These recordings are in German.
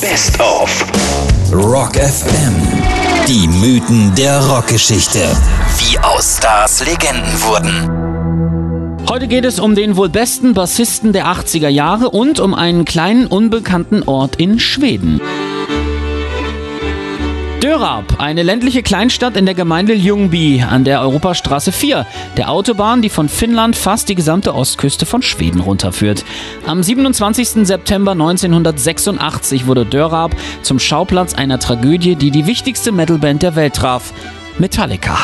Best of Rock FM. Die Mythen der Rockgeschichte. Wie aus Stars Legenden wurden. Heute geht es um den wohl besten Bassisten der 80er Jahre und um einen kleinen unbekannten Ort in Schweden. Dörrab, eine ländliche Kleinstadt in der Gemeinde Ljungby an der Europastraße 4, der Autobahn, die von Finnland fast die gesamte Ostküste von Schweden runterführt. Am 27. September 1986 wurde Dörrab zum Schauplatz einer Tragödie, die die wichtigste Metalband der Welt traf, Metallica.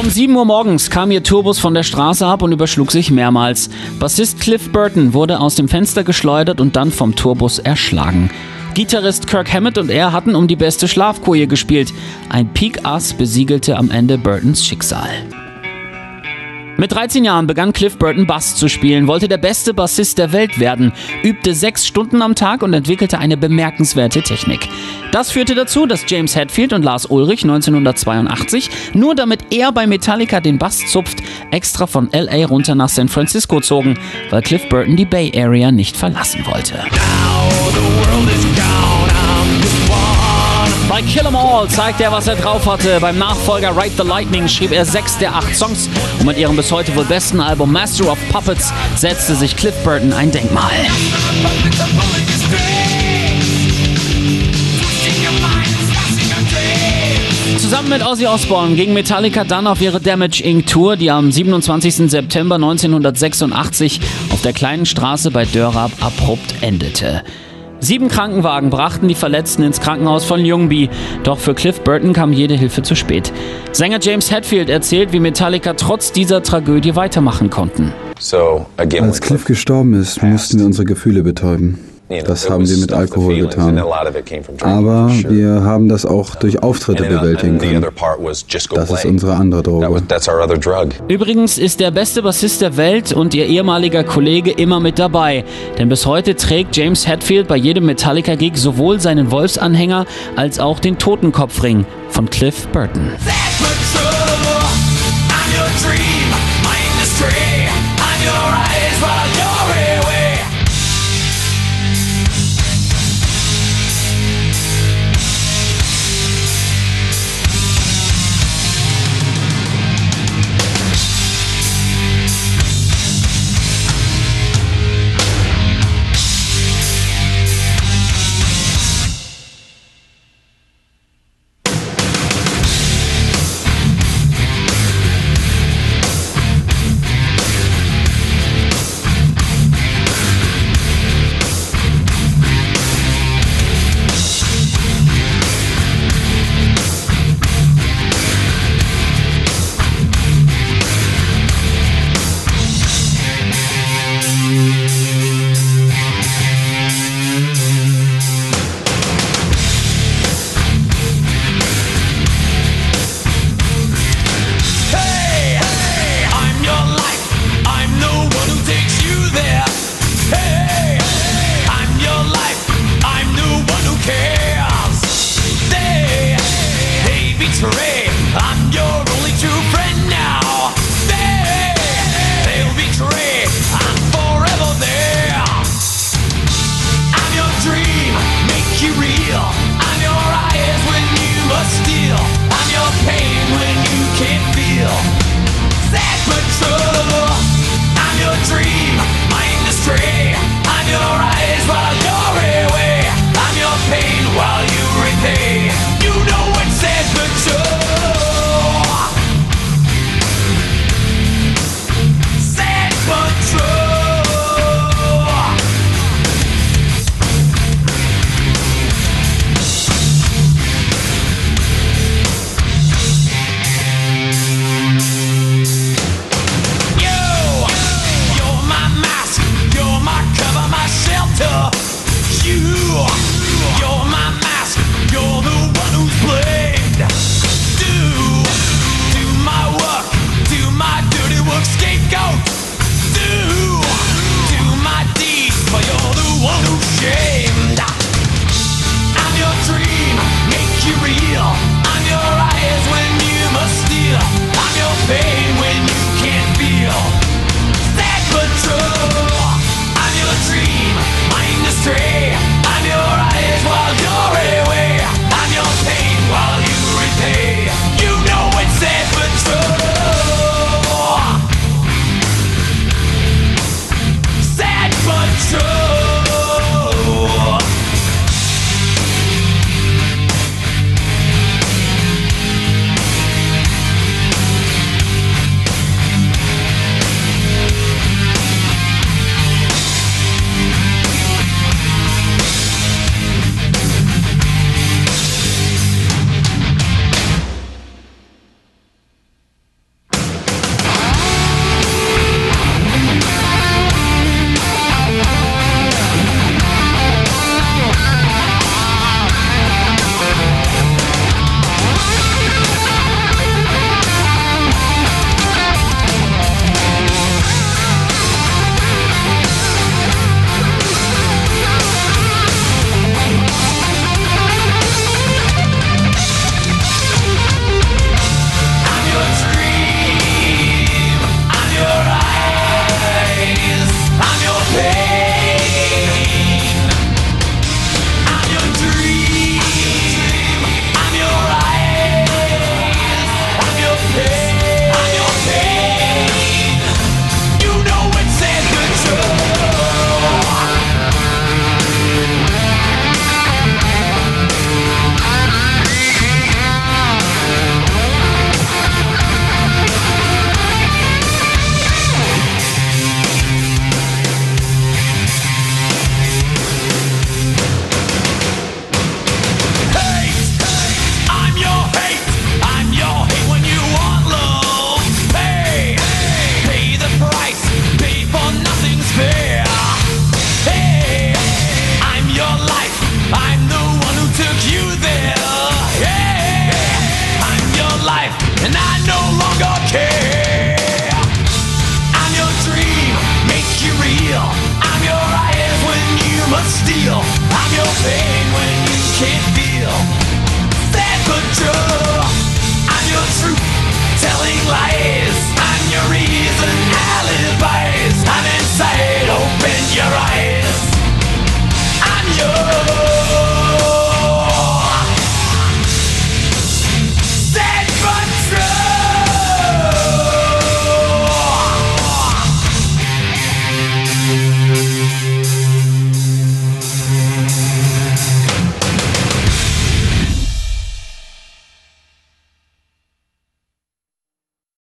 Um 7 Uhr morgens kam ihr Turbus von der Straße ab und überschlug sich mehrmals. Bassist Cliff Burton wurde aus dem Fenster geschleudert und dann vom Turbus erschlagen. Gitarrist Kirk Hammett und er hatten um die beste Schlafkoje gespielt. Ein Peak Ass besiegelte am Ende Burtons Schicksal. Mit 13 Jahren begann Cliff Burton Bass zu spielen, wollte der beste Bassist der Welt werden, übte sechs Stunden am Tag und entwickelte eine bemerkenswerte Technik. Das führte dazu, dass James Hetfield und Lars Ulrich 1982, nur damit er bei Metallica den Bass zupft, extra von LA runter nach San Francisco zogen, weil Cliff Burton die Bay Area nicht verlassen wollte. Bei Kill 'em All zeigt er, was er drauf hatte. Beim Nachfolger Ride the Lightning schrieb er sechs der acht Songs und mit ihrem bis heute wohl besten Album Master of Puppets setzte sich Cliff Burton ein Denkmal. Zusammen mit Ozzy Osbourne ging Metallica dann auf ihre Damage Inc. Tour, die am 27. September 1986 auf der kleinen Straße bei Dörrab abrupt endete. Sieben Krankenwagen brachten die Verletzten ins Krankenhaus von Ljungby, doch für Cliff Burton kam jede Hilfe zu spät. Sänger James Hetfield erzählt, wie Metallica trotz dieser Tragödie weitermachen konnten. Als Cliff gestorben ist, mussten wir unsere Gefühle betäuben. Das haben wir mit Alkohol getan. Aber wir haben das auch durch Auftritte bewältigen können. Das ist unsere andere Droge. Übrigens ist der beste Bassist der Welt und ihr ehemaliger Kollege immer mit dabei. Denn bis heute trägt James Hetfield bei jedem Metallica-Gig sowohl seinen Wolfsanhänger als auch den Totenkopfring von Cliff Burton.